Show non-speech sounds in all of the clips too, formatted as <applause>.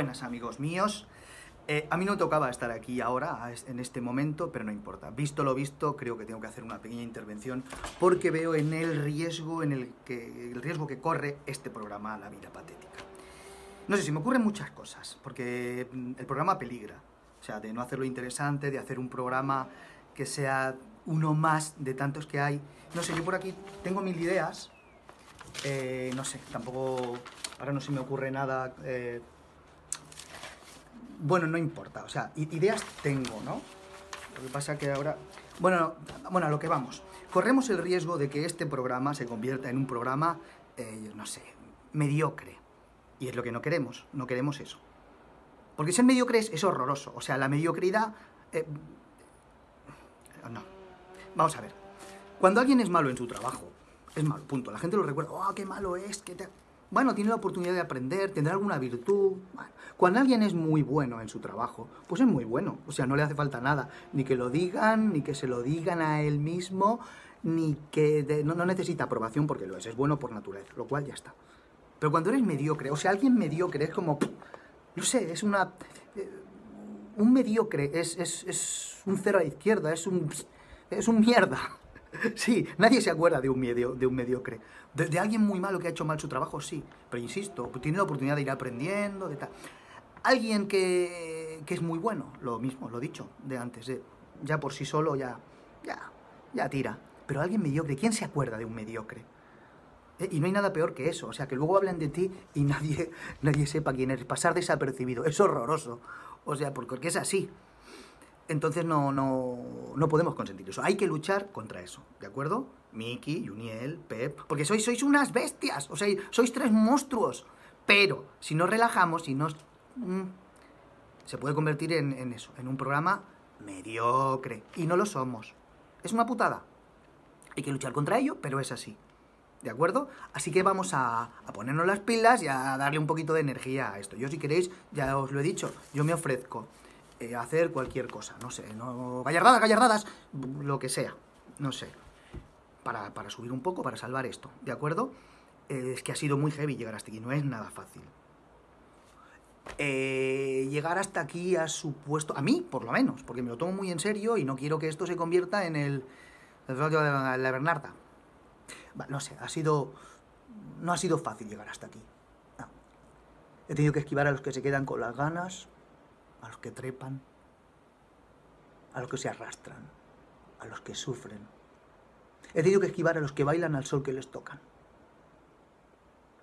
Buenas amigos míos. Eh, a mí no tocaba estar aquí ahora, en este momento, pero no importa. Visto lo visto, creo que tengo que hacer una pequeña intervención porque veo en el riesgo, en el, que, el riesgo que corre este programa La Vida Patética. No sé, si me ocurren muchas cosas, porque mm, el programa peligra. O sea, de no hacerlo interesante, de hacer un programa que sea uno más de tantos que hay. No sé, yo por aquí tengo mil ideas. Eh, no sé, tampoco... Ahora no se me ocurre nada... Eh, bueno, no importa, o sea, ideas tengo, ¿no? Lo que pasa que ahora... Bueno, bueno, a lo que vamos. Corremos el riesgo de que este programa se convierta en un programa, eh, no sé, mediocre. Y es lo que no queremos, no queremos eso. Porque ser mediocre es, horroroso. O sea, la mediocridad... Eh, no. Vamos a ver. Cuando alguien es malo en su trabajo, es malo, punto. La gente lo recuerda, oh, qué malo es. Bueno, tiene la oportunidad de aprender, tendrá alguna virtud. cuando alguien es muy bueno en su trabajo, pues es muy bueno. O sea, no le hace falta nada. Ni que lo digan, ni que se lo digan a él mismo, ni que no, necesita aprobación porque lo es. Es bueno por naturaleza, lo cual ya está. Pero cuando eres mediocre, o sea, alguien mediocre es como... No sé, es una... Eh, un mediocre es, es, es un cero a la izquierda, es un... Es un mierda. Sí, nadie se acuerda de un, medio, de un mediocre. De, alguien muy malo que ha hecho mal su trabajo, sí. Pero insisto, tiene la oportunidad de ir aprendiendo, de tal. Alguien que, que es muy bueno, lo mismo, lo dicho de antes. ya por sí solo, ya, ya, ya tira. Pero alguien mediocre, ¿quién se acuerda de un mediocre? Eh, y no hay nada peor que eso. O sea, que luego hablan de ti y nadie, <laughs> nadie sepa quién eres. Pasar desapercibido. Es horroroso. O sea, porque es así. Entonces no, no, podemos consentir eso. Hay que luchar contra eso, ¿de acuerdo? Miki, Juniel, Pep, porque sois, sois unas bestias, o sea, sois tres monstruos. Pero si nos relajamos, si nos... Mm, se puede convertir en, eso, en un programa mediocre. Y no lo somos. Es una putada. Hay que luchar contra ello, pero es así. ¿De acuerdo? Así que vamos a, a, ponernos las pilas y a darle un poquito de energía a esto. Yo si queréis, ya os lo he dicho, yo me ofrezco. Eh, hacer cualquier cosa, no sé, no, gallardadas, gallardadas, lo que sea, no sé, para, subir un poco, para salvar esto, ¿de acuerdo? Eh, es que ha sido muy heavy llegar hasta aquí, no es nada fácil. Eh, llegar hasta aquí ha supuesto, a mí por lo menos, porque me lo tomo muy en serio y no quiero que esto se convierta en el, el de la Bernarda. No sé, ha sido, no ha sido fácil llegar hasta aquí. He tenido que esquivar a los que se quedan con las ganas, a los que trepan, a los que se arrastran, a los que sufren. He tenido que esquivar a los que bailan al sol que les tocan,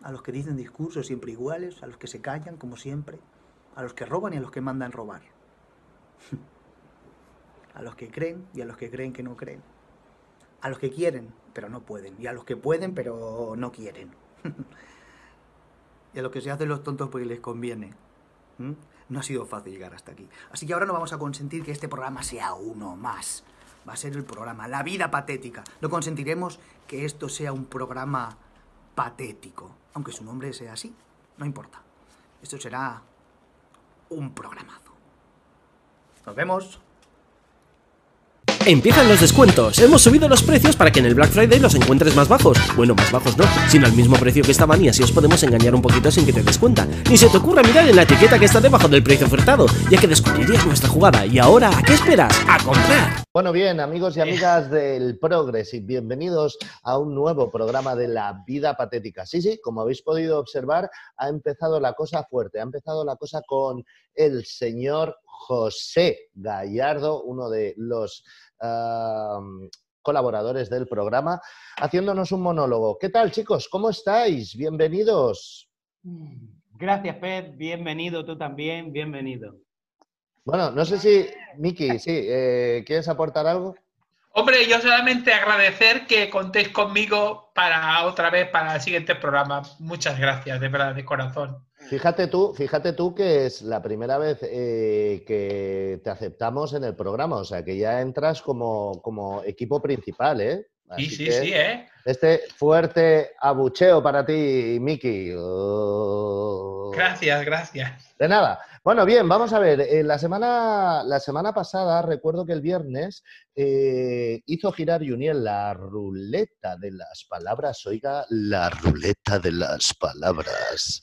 a los que dicen discursos siempre iguales, a los que se callan como siempre, a los que roban y a los que mandan robar, a los que creen y a los que creen que no creen, a los que quieren pero no pueden, y a los que pueden pero no quieren, y a los que se hacen los tontos porque les conviene. No ha sido fácil llegar hasta aquí. Así que ahora no vamos a consentir que este programa sea uno más. Va a ser el programa La Vida Patética. No consentiremos que esto sea un programa patético. Aunque su nombre sea así. No importa. Esto será un programazo. Nos vemos. Empiezan los descuentos. Hemos subido los precios para que en el Black Friday los encuentres más bajos. Bueno, más bajos no, sino al mismo precio que estaban y así os podemos engañar un poquito sin que te des cuenta. Ni se te ocurra mirar en la etiqueta que está debajo del precio ofertado, ya que descubrirías nuestra jugada. Y ahora, ¿a qué esperas? ¡A comprar! Bueno, bien, amigos y amigas del Progress, bienvenidos a un nuevo programa de la vida patética. Sí, sí, como habéis podido observar, ha empezado la cosa fuerte, ha empezado la cosa con el señor José Gallardo, uno de los colaboradores del programa, haciéndonos un monólogo. ¿Qué tal, chicos? ¿Cómo estáis? Bienvenidos. Gracias, Pep. Bienvenido tú también. Bienvenido. Bueno, no sé si, Miki, sí, eh, ¿quieres aportar algo? Hombre, yo solamente agradecer que contéis conmigo para otra vez para el siguiente programa. Muchas gracias, de verdad, de corazón. Fíjate tú, fíjate tú que es la primera vez eh, que te aceptamos en el programa, o sea que ya entras como, como equipo principal, ¿eh? Sí, sí, sí, ¿eh? Este fuerte abucheo para ti, Miki. Gracias, gracias. De nada. Bueno, bien, vamos a ver. Eh, la, semana, la semana pasada, recuerdo que el viernes, eh, hizo girar Juniel la ruleta de las palabras. Oiga, la ruleta de las palabras.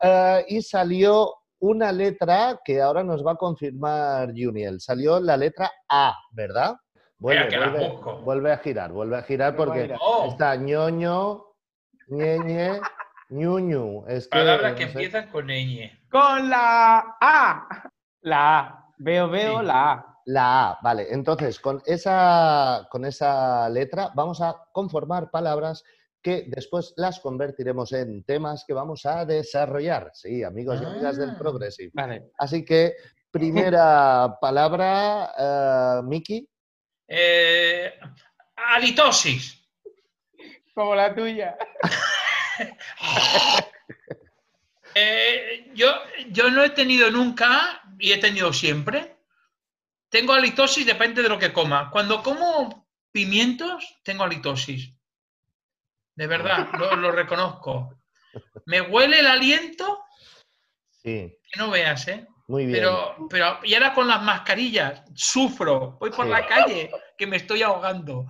Eh, y salió una letra que ahora nos va a confirmar Juniel. Salió la letra A, ¿verdad? Vuelve, que a girar, vuelve a girar porque. Oh. está ñoño, ñeñe, ñuñu. Es que, Palabras no que sé. empiezan con ñ. Con la A. La A. Veo, veo Sí. la A. La A, vale. Entonces, con esa, con esa letra vamos a conformar palabras que después las convertiremos en temas que vamos a desarrollar. Sí, amigos y amigas del Ah. Progressive. Vale. Así que, primera palabra, eh, Miki. Eh, halitosis. Como la tuya. <laughs> Eh, yo, yo no he tenido nunca y he tenido siempre. Tengo halitosis, depende de lo que coma. Cuando como pimientos, tengo halitosis. De verdad, lo, lo reconozco. Me huele el aliento, Sí, que no veas, ¿eh? Muy bien. Pero, pero, y ahora con las mascarillas, sufro. Voy por Sí. la calle, que me estoy ahogando.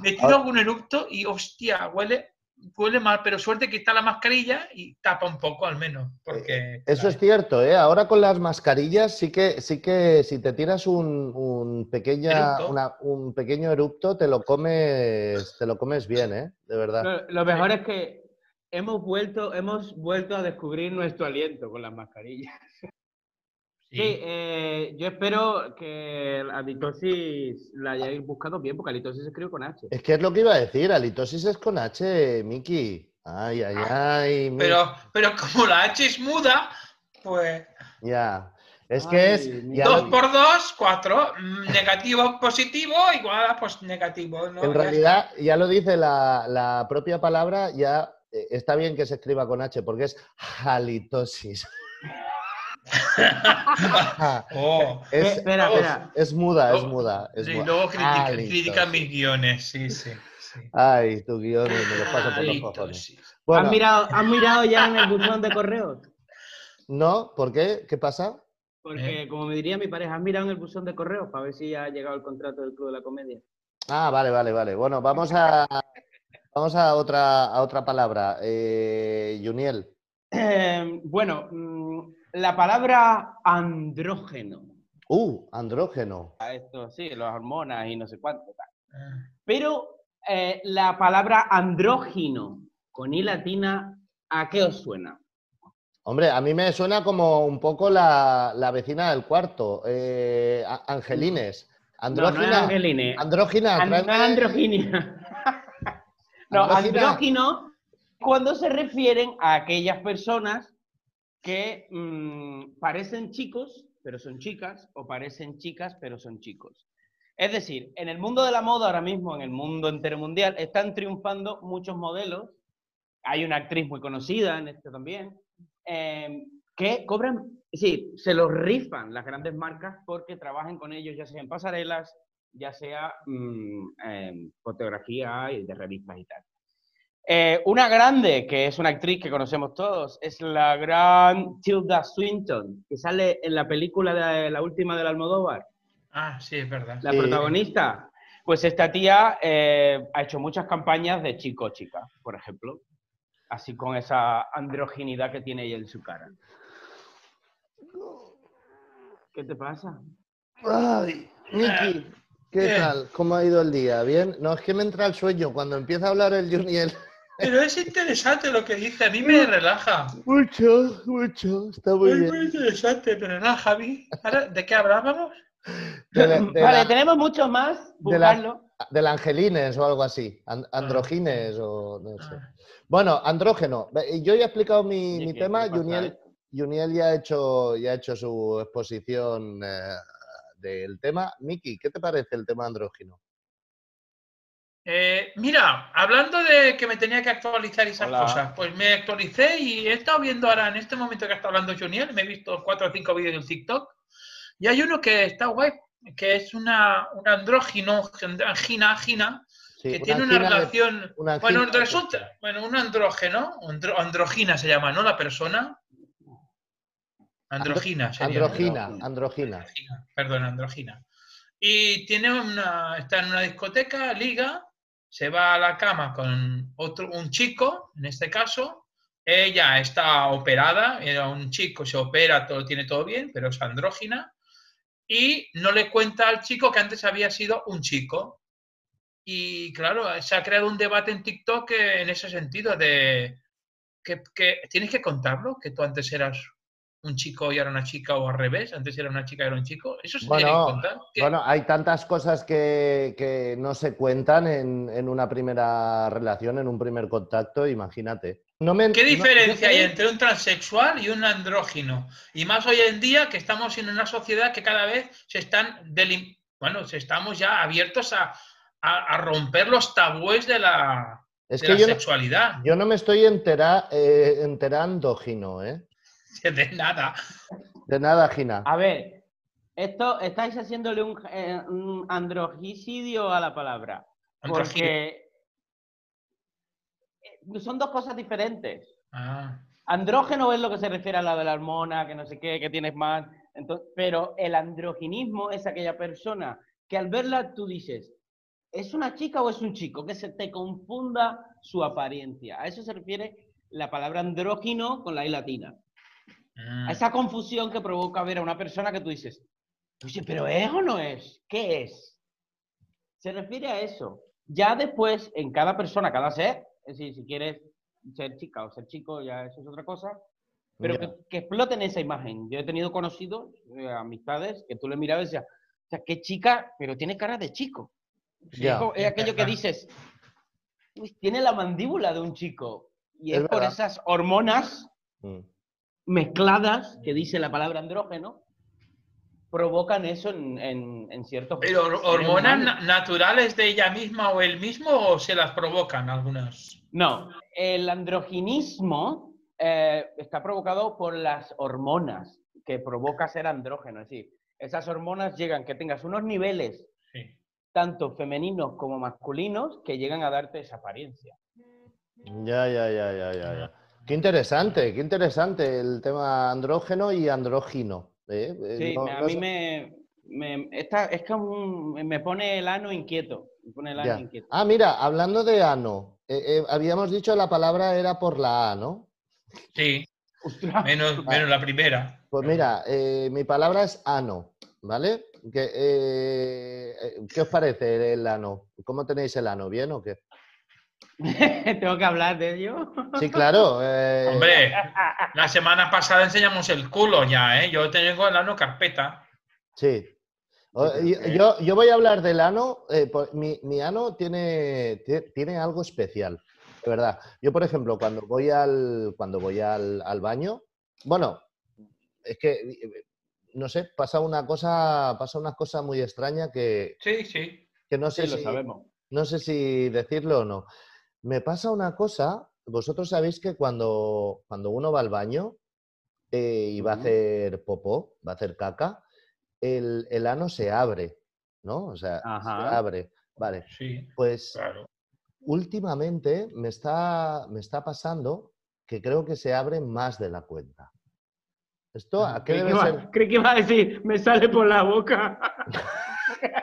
Me tiro Ah. algún eructo y, hostia, huele, huele mal, pero suerte que está la mascarilla y tapa un poco al menos. Porque, Eso es cierto, ¿eh? Ahora con las mascarillas sí que, sí que si te tiras un, un pequeña, Eructo. una- un pequeño erupto, te lo comes, te lo comes bien, ¿eh? De verdad. Lo, lo mejor es que hemos vuelto, hemos vuelto a descubrir nuestro aliento con las mascarillas. <laughs> Sí, Sí. eh, yo espero que la halitosis la hayáis buscado bien, porque halitosis se escribe con H. Es que es lo que iba a decir, halitosis es con H, Miki. Ay, ay, ay. Mi- Pero, pero como la H es muda, pues Ya. Es Ay, que es. ya dos lo- por dos, cuatro. Mm, Negativo, positivo, igual a pues negativo. ¿no? en Ya realidad, ya lo dice la, la propia palabra, ya eh, está bien que se escriba con H, porque es halitosis. <laughs> <laughs> Oh. es, espera, es- espera. es muda, es muda. Es sí, muda. luego critica- critican mis guiones, sí, sí. sí. Ay, tu guion me lo paso por los Halitosis. cojones. ¿Has, Bueno, mirado, has mirado ya en el buzón de correos? no, ¿por qué? ¿Qué pasa? Porque, como me diría mi pareja, ¿has mirado en el buzón de correos para ver si ya ha llegado el contrato del Club de la Comedia? Ah, vale, vale, vale. Bueno, vamos a vamos a otra a otra palabra. Eh, Juniel. Eh, bueno, mm, la palabra andrógeno. Uh, andrógeno. A Esto sí, las hormonas y no sé cuánto. tal. Ah. Pero eh, la palabra andrógino con I latina, ¿a qué os suena? Hombre, a mí me suena como un poco la, la vecina del cuarto, eh, Angelines. No, no es Andrógina. Andrógina. No es tráeme- androginia. <laughs> no, Andrógina. andrógino cuando se refieren a aquellas personas que mm, parecen chicos, pero son chicas, o parecen chicas, pero son chicos. Es decir, en el mundo de la moda ahora mismo, en el mundo entero mundial, están triunfando muchos modelos. Hay una actriz muy conocida en esto también, eh, que cobran, sí, se los rifan las grandes marcas porque trabajan con ellos, ya sea en pasarelas, ya sea mm, en fotografía y de revistas y tal. Eh, una grande, que es una actriz que conocemos todos, es la gran Tilda Swinton, que sale en la película de la última del Almodóvar, Ah, sí, es verdad. la Sí. protagonista. Pues esta tía eh, ha hecho muchas campañas de chico-chica, por ejemplo. Así con esa androginidad que tiene ella en su cara. ¿Qué te pasa? Ay, Miki, ¿qué Bien. tal? ¿Cómo ha ido el día? ¿Bien? No, es que me entra el sueño cuando empieza a hablar el Juniel. Pero es interesante lo que dice, a mí me relaja. Mucho, mucho, está muy Es muy bien. interesante, me relaja a mí. Ahora, ¿De qué hablábamos? De la- de vale, la- tenemos mucho más. de la- Buscarlo. Del Angelines o algo así. Ah. an- androgines o no sé. Bueno, andrógeno. Yo ya he explicado mi, Oye, mi ¿qué- tema. Juniel? Juniel ya ha hecho, ya ha hecho su exposición eh, del tema. Miki, ¿qué te parece el tema andrógeno? Eh, mira, hablando de que me tenía que actualizar esas Hola. cosas, pues me actualicé y he estado viendo ahora, en este momento que está hablando Juniel, me he visto cuatro o cinco vídeos en TikTok y hay uno que está guay, que es una, un andrógino, angina, gina, Sí, que tiene una angina de- relación... una bueno, angina resulta, bueno, un andrógeno, andro- androgina se llama, ¿no? La persona. Androgina sería. ¿no? Androgina, androgina. Androgina, Perdón, androgina. Y tiene una, está en una discoteca, liga, se va a la cama con otro, un chico, en este caso, ella está operada, era un chico, se opera, todo tiene todo bien, pero es andrógina. Y no le cuenta al chico que antes había sido un chico. Y claro, se ha creado un debate en TikTok en ese sentido de que, que tienes que contarlo, que tú antes eras un chico y ahora una chica o al revés, antes era una chica y ahora un chico. Eso se tiene que Bueno, contar. ¿Qué? bueno, hay tantas cosas que, que no se cuentan en, en una primera relación, en un primer contacto, imagínate. No me, ¿Qué no- diferencia hay entre un transexual y un andrógino? Y más hoy en día que estamos en una sociedad que cada vez se están bueno, se estamos ya abiertos a, a- a romper los tabúes de la, Es de que la yo no, sexualidad. yo no me estoy entera, eh, enterando, Gino, ¿eh? <laughs> De nada. De nada, Gina. A ver, esto estáis haciéndole un, eh, un androgicidio a la palabra. Porque son dos cosas diferentes. Ah, Andrógeno es lo que se refiere a la de la hormona, que no sé qué, que tienes más. Entonces, pero el androginismo es aquella persona que al verla tú dices, ¿es una chica o es un chico? Que se te confunda su apariencia. A eso se refiere la palabra andrógino con la I latina. Mm. A esa confusión que provoca ver a una persona que tú dices, pero ¿es o no es? ¿Qué es? Se refiere a eso. Ya después, en cada persona, cada ser, es decir, si quieres ser chica o ser chico, ya eso es otra cosa, pero que, que exploten esa imagen. Yo he tenido conocidos, eh, amistades, que tú le mirabas y decías, o sea, qué chica, pero tiene cara de chico. Ya. Es aquello que dices, "Uy, tiene la mandíbula de un chico. Y Es es, por esas hormonas Mm. Mezcladas, que dice la palabra andrógeno, provocan eso en, en- en ciertos... Pero hormonas humanos. naturales de ella misma o él mismo o se las provocan algunas. No, el androginismo eh, está provocado por las hormonas que provoca ser andrógeno. Es decir, esas hormonas llegan que tengas unos niveles Sí. tanto femeninos como masculinos que llegan a darte esa apariencia. Ya, ya, ya, ya, ya, ya. Qué interesante, qué interesante el tema andrógeno y andrógino. ¿eh? Eh, Sí, no- a no mí me, me- esta- es como un- me pone el ano inquieto. Me pone el ano Ya. inquieto. Ah, mira, hablando de ano, eh, eh, habíamos dicho la palabra era por la A, ¿no? Sí, Ostras. menos, menos la primera. Pues mira, eh, mi palabra es ano, ¿vale? ¿Qué, ¿qué os parece el ano? ¿Cómo tenéis el ano? ¿Bien o qué? <laughs> Tengo que hablar de ello. Sí, claro. eh, Hombre, la semana pasada enseñamos el culo ya, ¿eh? Yo tengo el ano carpeta. Sí. Yo, yo- yo voy a hablar del ano. eh, por- mi, mi ano tiene, tie- tiene algo especial, de verdad. Yo, por ejemplo, cuando voy al, cuando voy al, al baño, bueno, es que, eh, no sé, pasa una cosa, pasa una cosa muy extraña que, Sí, sí. que no sé Sí, lo si, sabemos. no sé si decirlo o no. Me pasa una cosa, vosotros sabéis que cuando, cuando uno va al baño eh, y va a hacer popó, va a hacer caca, el, el ano se abre, ¿no? O sea, se abre. Vale, Sí, pues claro. últimamente me está, me está pasando que creo que se abre más de la cuenta. ¿Esto a qué debe que, ser? creí que iba a decir, me sale por la boca. <laughs>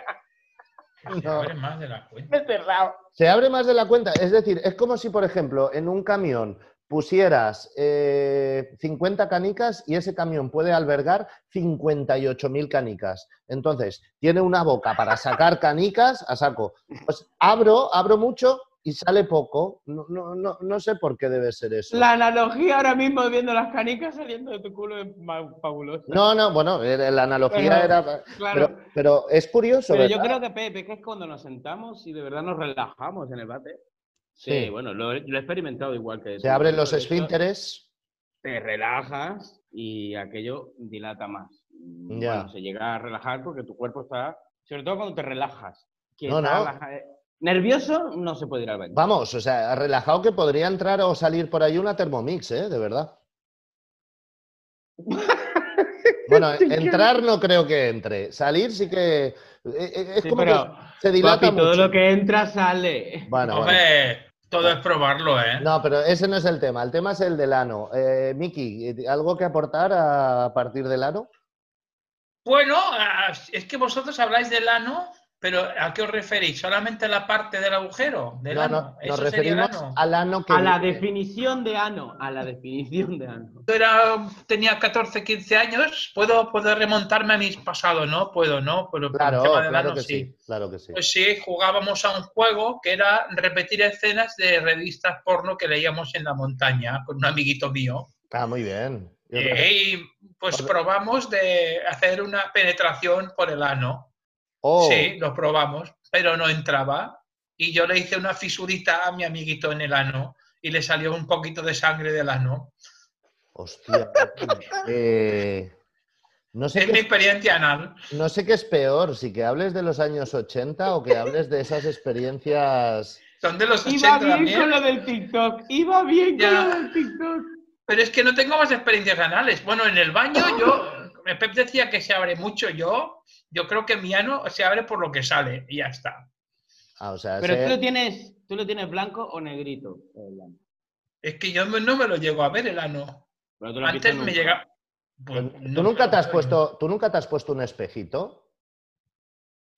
Se abre más de la cuenta. He cerrado. Se abre más de la cuenta. Es decir, es como si, por ejemplo, en un camión pusieras eh, 50 canicas y ese camión puede albergar 58.000 canicas. Entonces, tiene una boca para sacar canicas a saco. Pues abro, abro mucho y sale poco. No, no, no, no sé por qué debe ser eso. La analogía ahora mismo viendo las canicas saliendo de tu culo es fabulosa. No, no, bueno, la analogía Pero, era... claro. Pero, pero es curioso, Pero yo creo que, Pepe, que es cuando nos sentamos y de verdad nos relajamos en el bate. Sí, Sí. bueno, lo, he- lo he experimentado igual que Se tú. abren los esfínteres. Te relajas y aquello dilata más. Ya. Bueno, se llega a relajar porque tu cuerpo está... Sobre todo cuando te relajas. Que No, está no. eh, Nervioso no se puede ir al baño. Vamos, o sea, relajado que podría entrar o salir por ahí una Thermomix, ¿eh? De verdad. <laughs> Bueno, entrar no creo que entre. Salir sí que. eh, eh, Es Sí, como pero, que se dilata papi, todo mucho. lo que entra sale. Bueno, bueno. Hombre, todo es probarlo, ¿eh? No, pero ese no es el tema. El tema es el del ano. Eh, Miki, ¿algo que aportar a partir del ano? Bueno, es que vosotros habláis del ano, Pero ¿a qué os referís? ¿Solamente a la parte del agujero? Del No, ano? no, ¿Eso nos sería el referimos ano? al ano que... A la definición de ano, a la definición de ano. Yo era, tenía 14, 15 años, puedo, puedo remontarme a mis pasados, ¿no? Puedo, ¿no? Pero por el Claro, tema del claro ano, que sí, claro que sí. Pues sí, jugábamos a un juego que era repetir escenas de revistas porno que leíamos en la montaña con un amiguito mío. Ah, muy bien. Eh, y pues Por- probamos de hacer una penetración por el ano. Oh, Sí, lo probamos, pero no entraba. Y yo le hice una fisurita a mi amiguito en el ano y le salió un poquito de sangre del ano. hostia. <laughs> Eh, no, sé Es qué mi experiencia anal. no sé qué es peor, si que hables de los años 80 o que hables de esas experiencias... Son de los 80 Iba bien también. con lo del TikTok, iba bien Ya. con lo del TikTok. Pero es que no tengo más experiencias anales. Bueno, en el baño yo, Pep decía que se abre mucho. Yo, yo creo que mi ano se abre por lo que sale y ya está. Ah, o sea, Pero ese- tú lo tienes, tú lo tienes blanco o negrito. el ano? Es que yo me- no me lo llego a ver el ano. Antes me nunca. llega. Pues, ¿Tú no nunca te has puesto, tú nunca te has puesto un espejito?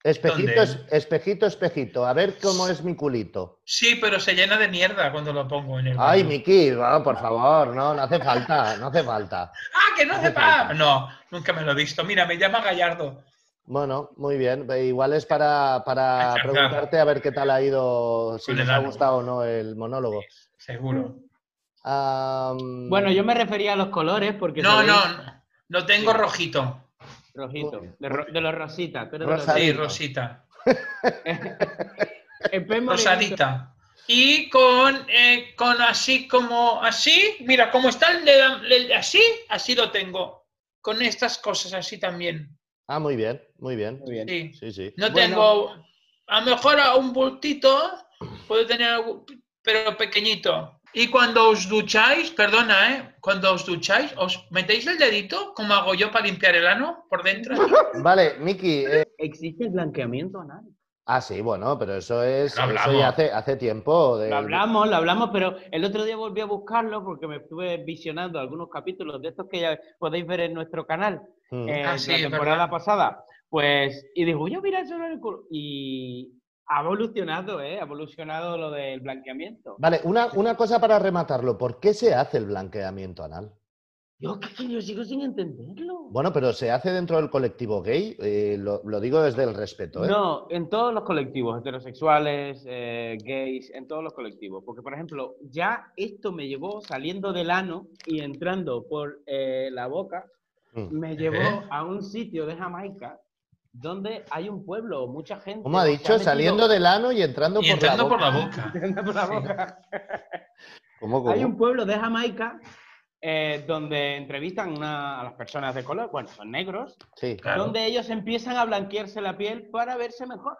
Espejito, espejito, espejito. A ver cómo es mi culito. Sí, pero se llena de mierda cuando lo pongo en el Ay. Miki, no, por favor, no, no hace falta, no hace falta. ¡Ah, que no hace falta. No, nunca me lo he visto. Mira, me llama Gallardo. Bueno, muy bien. Igual es para, para <laughs> preguntarte a ver qué tal ha ido, si nos el ha gustado o no el monólogo. Seguro. Bueno, yo me refería a los colores porque. No, sabéis- no, no. Lo tengo Sí. rojito. Rojito. De, ro- de los rositas. Rosadito. Sí, rosita. <laughs> Rosadita. Y con, eh, con así como así, mira, como está el de- el de así, así lo tengo. Con estas cosas así también. Ah, muy bien, muy bien. Muy bien. Sí. Sí, sí. No Bueno. tengo, a lo mejor a un bultito, puedo tener algo, pero pequeñito. Y cuando os ducháis, perdona, ¿eh? Cuando os ducháis, ¿os metéis el dedito, como hago yo para limpiar el ano por dentro? <laughs> Vale, Miki. eh, ¿Existe el blanqueamiento anal? ah, sí, bueno, pero eso es. Lo Eso hablamos. ya hace, hace tiempo. de- Lo hablamos, lo hablamos, pero el otro día volví a buscarlo porque me estuve visionando algunos capítulos de estos que ya podéis ver en nuestro canal Mm. eh, Ah, sí, la temporada pasada. Pues, y digo, yo mira eso en el culo. Y ha evolucionado, ¿eh? Ha evolucionado lo del blanqueamiento. Vale, una, una cosa para rematarlo. ¿Por qué se hace el blanqueamiento anal? Yo, que yo sigo sin entenderlo. Bueno, pero se hace dentro del colectivo gay. eh, lo, lo digo desde el respeto, ¿eh? No, en todos los colectivos, heterosexuales, eh, gays, en todos los colectivos. Porque, por ejemplo, ya esto me llevó saliendo del ano y entrando por eh, la boca. Me llevó a un sitio de Jamaica donde hay un pueblo, mucha gente. ¿Cómo ha dicho? metido- Saliendo del ano y entrando, Y por, entrando la por boca. la boca. Entrando por la boca. ¿Cómo, cómo? Hay un pueblo de Jamaica eh, donde entrevistan una- a las personas de color, bueno, son negros, Sí. Claro. donde ellos empiezan a blanquearse la piel para verse mejor.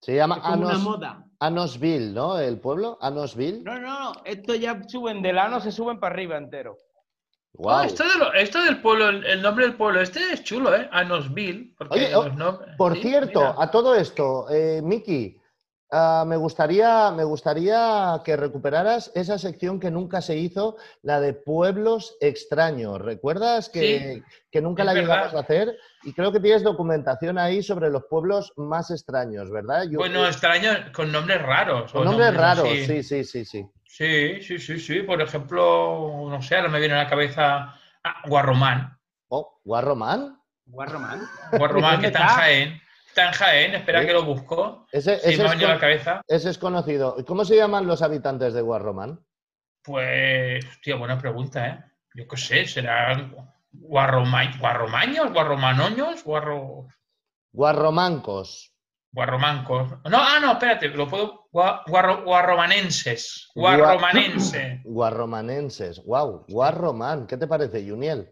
Se llama Es como una moda. Anosville, ¿no? El pueblo, Anosville. No, no, no, esto ya suben del ano, se suben para arriba entero. Ah, esto, de lo- esto del pueblo, el, nombre del pueblo, este es chulo, ¿eh? Anosville. Oye, oh, nombres- Por sí, cierto, mira. a todo esto, eh, Miki, ah, me, gustaría, me gustaría que recuperaras esa sección que nunca se hizo, la de pueblos extraños. ¿Recuerdas que, que nunca la verdad. llegamos a hacer? Y creo que tienes documentación ahí sobre los pueblos más extraños, ¿verdad? Yo- Bueno, extraño, con nombres raros. con nombres raros, sí, sí, sí, sí. Sí, sí, sí, sí. Por ejemplo, no sé, ahora me viene a la cabeza ah, Guarromán. Oh, Guarromán. Guarromán. Guarromán, que ¿Dónde está en? Jaén. Está en Jaén, espera Sí. que lo busco. Ese, Sí, ese me ha es venido a la cabeza. ese es conocido. ¿Y ¿Cómo se llaman los habitantes de Guarromán? Pues, hostia, buena pregunta, ¿eh? Yo qué sé, serán guarroma- guarromaños, guarromanoños, guarro, Guarromancos. Guarromancos. No, ah, no, espérate, lo puedo. gua- guarro- guarromanenses. Gua- Guarromanense. <clears throat> Guarromanenses. Wow, Guarromán. ¿Qué te parece, Juniel?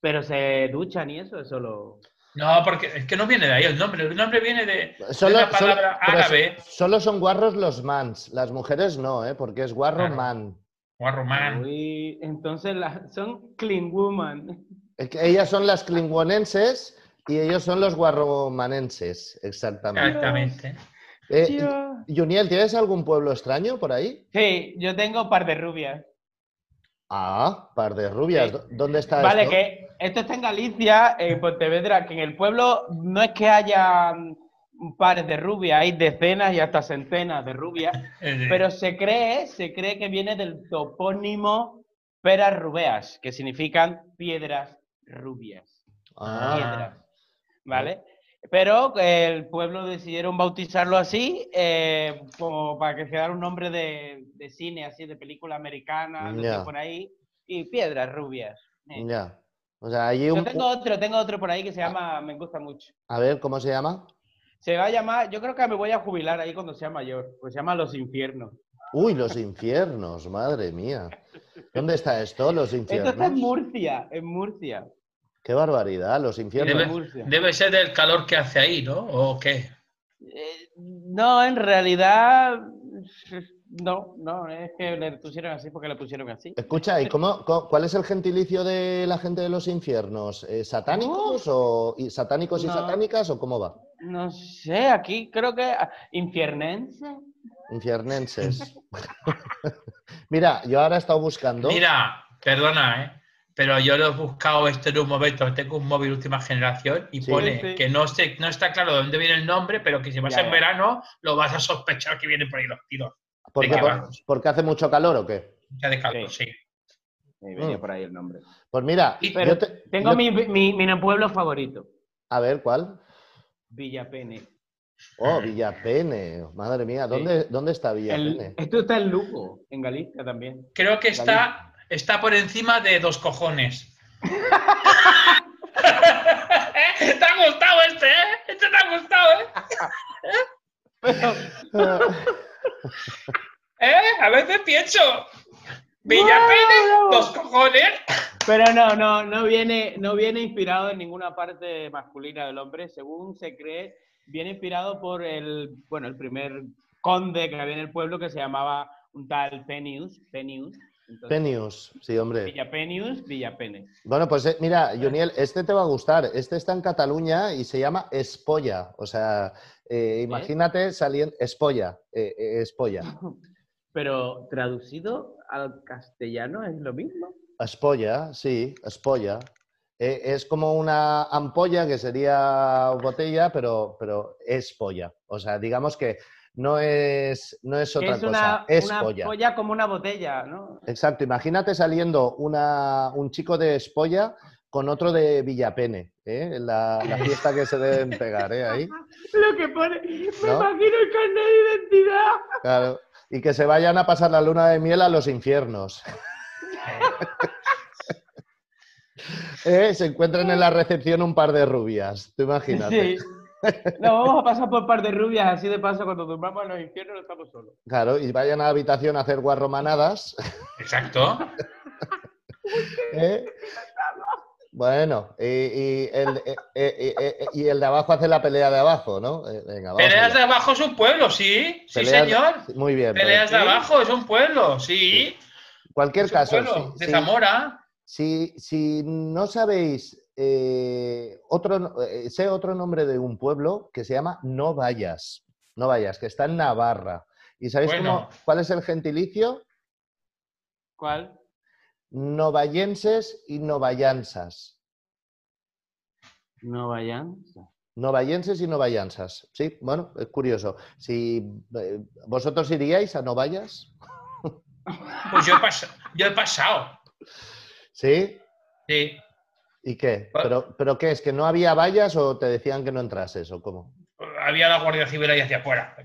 Pero se duchan y eso, eso lo. No, porque es que no viene de ahí el nombre. El nombre viene de, de Solo, una palabra árabe. so- solo son guarros los mans, las mujeres no, ¿eh? porque es guarro Claro. man. Guarromán. Uy, entonces la- son clean woman. Es que ellas son las klingonenses y ellos son los guarromanenses, exactamente. Exactamente. Eh. Juniel, ¿tienes algún pueblo extraño por ahí? Sí, yo tengo par de rubias. Ah, par de rubias. Sí. ¿Dó- ¿Dónde está Vale, esto? que esto está en Galicia, en Pontevedra, que en el pueblo no es que haya pares de rubias, hay decenas y hasta centenas de rubias, <laughs> pero se cree, se cree que viene del topónimo peras rubeas, que significan piedras rubias. Ah, Piedras, ¿vale? Pero el pueblo decidieron bautizarlo así, eh, como para que quedara un nombre de, de cine, así, de película americana, de por ahí, y piedras rubias. eh. ya. O sea, allí Yo un... tengo otro, tengo otro por ahí que se llama, me gusta mucho. A ver, ¿cómo se llama? Se va a llamar, yo creo que me voy a jubilar ahí cuando sea mayor, pues se llama Los Infiernos. Uy, los infiernos, madre mía. ¿Dónde está esto, los <laughs> Esto está en infiernos? Murcia, en Murcia. Qué barbaridad, los infiernos. Debe, ser del calor que hace ahí, ¿no? ¿O qué? Eh, no, en realidad, no, no, es que le pusieron así porque le pusieron así. Escucha, ¿y cómo, cuál es el gentilicio de la gente de los infiernos? Eh, ¿Satánicos o y satánicos y satánicas o cómo va? No sé, aquí creo que ah, infiernense. Infiernenses. <laughs> Mira, yo ahora he estado buscando. Mira, perdona, ¿eh? Pero yo lo he buscado esto en un momento, tengo un móvil última generación y Sí. pone Sí, que no, sé, no está claro de dónde viene el nombre, pero que si vas Ya, en ya. verano lo vas a sospechar que vienen por ahí los tiros. ¿por qué? Por-. ¿Porque hace mucho calor o qué? Ya de calor, sí. Sí, venía Mm. por ahí el nombre. Pues mira, Y- Pero yo te- tengo yo- mi, mi, mi pueblo favorito, A ver, ¿cuál? Villapene. Oh, Villapene. Madre mía, ¿dónde, ¿dónde está El- Villapene? esto está en Lugo, en Galicia también. Creo que está, está por encima de dos cojones. <laughs> ¿Te ha gustado este, eh? Este te ha gustado, ¿eh? <laughs> ¿Eh? A veces pienso. Villapene, Bravo, bravo. dos cojones. Pero no, no, no viene, no viene inspirado en ninguna parte masculina del hombre. Según se cree, viene inspirado por el, bueno, el primer conde que había en el pueblo que se llamaba un tal Penius. Penius. Entonces, Penius, sí, hombre. Villapenius, Villapene. Bueno, pues eh, mira, Joniel, este te va a gustar. Este está en Cataluña y se llama Espolla. O sea, eh, imagínate saliendo. Espolla, eh, eh, Espolla. <laughs> Pero traducido al castellano es lo mismo. Espolla, sí, Espolla. Eh, es como una ampolla que sería botella, pero, pero es polla. O sea, digamos que no es, no es otra es cosa, es una polla. polla como una botella, ¿no? Exacto, imagínate saliendo una, un chico de Espolla con otro de Villapene, ¿eh? la, la fiesta que se deben pegar ¿eh? ahí. <laughs> Lo que pone, me ¿No? imagino el carnet de identidad. Claro. Y que se vayan a pasar la luna de miel a los infiernos. <laughs> <laughs> ¿Eh? Se encuentran en la recepción un par de rubias, tú imagínate. Sí. No, vamos a pasar por par de rubias, así de paso, cuando durmamos en los infiernos no estamos solos. Claro, y vayan a la habitación a hacer guarromanadas. Exacto. ¿eh? Bueno, y, y el, eh, eh, y el de abajo hace la pelea de abajo, ¿no? Venga, vamos Peleas allá. de abajo es un pueblo, sí. Sí, Peleas- señor. Muy bien. Peleas de abajo es un pueblo, sí. Cualquier Es un caso, pueblo, sí, de sí. Zamora. Si, si no sabéis eh, otro, eh, sé otro nombre de un pueblo que se llama No Vayas. No Vayas, que está en Navarra. ¿Y sabéis Bueno. cómo- cuál es el gentilicio? ¿Cuál? Novayenses y novayansas. No vayan. Novayenses y novayansas. Sí, bueno, es curioso. Si eh, vosotros iríais a Novayas, <laughs> Pues yo he, yo he pasado. ¿sí? Sí. ¿Y qué? Ah. ¿Pero, ¿Pero qué? ¿Es que no había vallas o te decían que no entrases o cómo? Había la Guardia Civil ahí hacia afuera.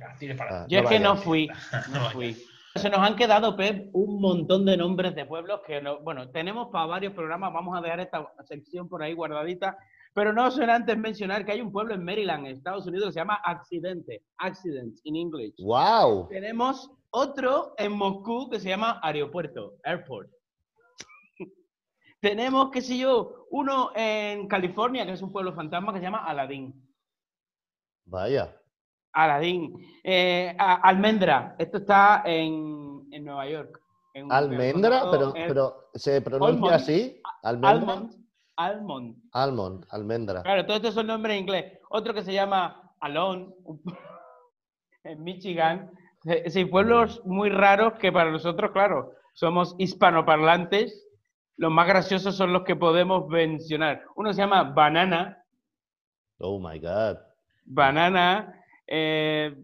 Ah. Yo no es que no fui, <laughs> no fui. Se nos han quedado, Pep, un montón de nombres de pueblos que, no, bueno, tenemos para varios programas, vamos a dejar esta sección por ahí guardadita, pero no sin antes mencionar que hay un pueblo en Maryland, en Estados Unidos, que se llama Accidente, Accident in English. ¡Wow! Tenemos otro en Moscú que se llama Aeropuerto, Airport. Tenemos, qué sé yo, uno en California, que es un pueblo fantasma, que se llama Aladdin. Vaya. Aladín. Eh, a- almendra. Esto está en, en Nueva York. en Almendra, pero, pero ¿se pronuncia Almond. así? ¿Almendra? Almond. Almond. Almond, almendra. Claro, todos estos son nombres en inglés. Otro que se llama Alon, <laughs> en Michigan. Eh, Sí, pueblos muy raros que para nosotros, claro, somos hispanoparlantes. Los más graciosos son los que podemos mencionar. Uno se llama Banana, Oh my God. Banana. eh,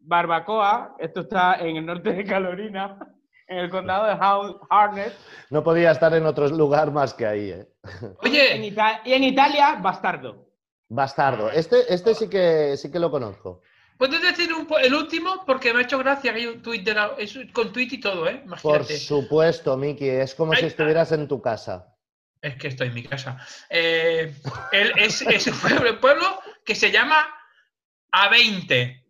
barbacoa, esto está en el norte de Carolina, en el condado de Harnett. No podía estar en otro lugar más que ahí, ¿eh? En Oye, Ita- y en Italia, bastardo. Bastardo. Este, este sí que sí que lo conozco. ¿Puedes decir un el último? Porque me ha hecho gracia que hay un tuit de la, es con tuit y todo, ¿eh? Por Imagínate. supuesto, Miki. Es como Ay, si estuvieras en tu casa. Es que estoy en mi casa. Eh, es, es un pueblo, que se llama A20.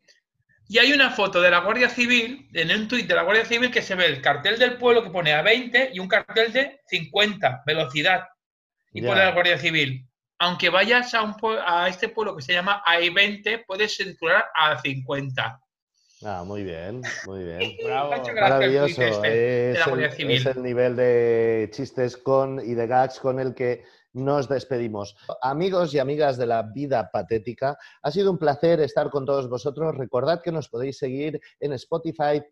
Y hay una foto de la Guardia Civil, en un tuit de la Guardia Civil, que se ve el cartel del pueblo que pone A20 y un cartel de 50, velocidad. Y Ya. pone la Guardia Civil. Aunque vayas a, un a este pueblo que se llama A20, puedes circular a 50. Ah, muy bien, muy bien. <laughs> Bravo. Maravilloso. este el, es el nivel de chistes con y de gags con el que nos despedimos. Amigos y amigas de la vida patética, ha sido un placer estar con todos vosotros. Recordad que nos podéis seguir en Spotify,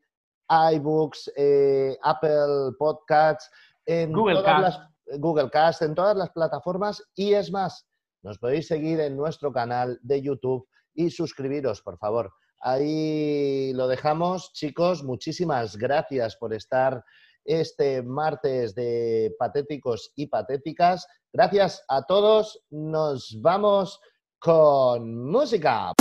iBooks, eh, Apple Podcasts, en Google todas Cast. las Google Cast, en todas las plataformas y es más, nos podéis seguir en nuestro canal de YouTube y suscribiros, por favor. Ahí lo dejamos, chicos. Muchísimas gracias por estar este martes de patéticos y patéticas. Gracias a todos. Nos vamos con música.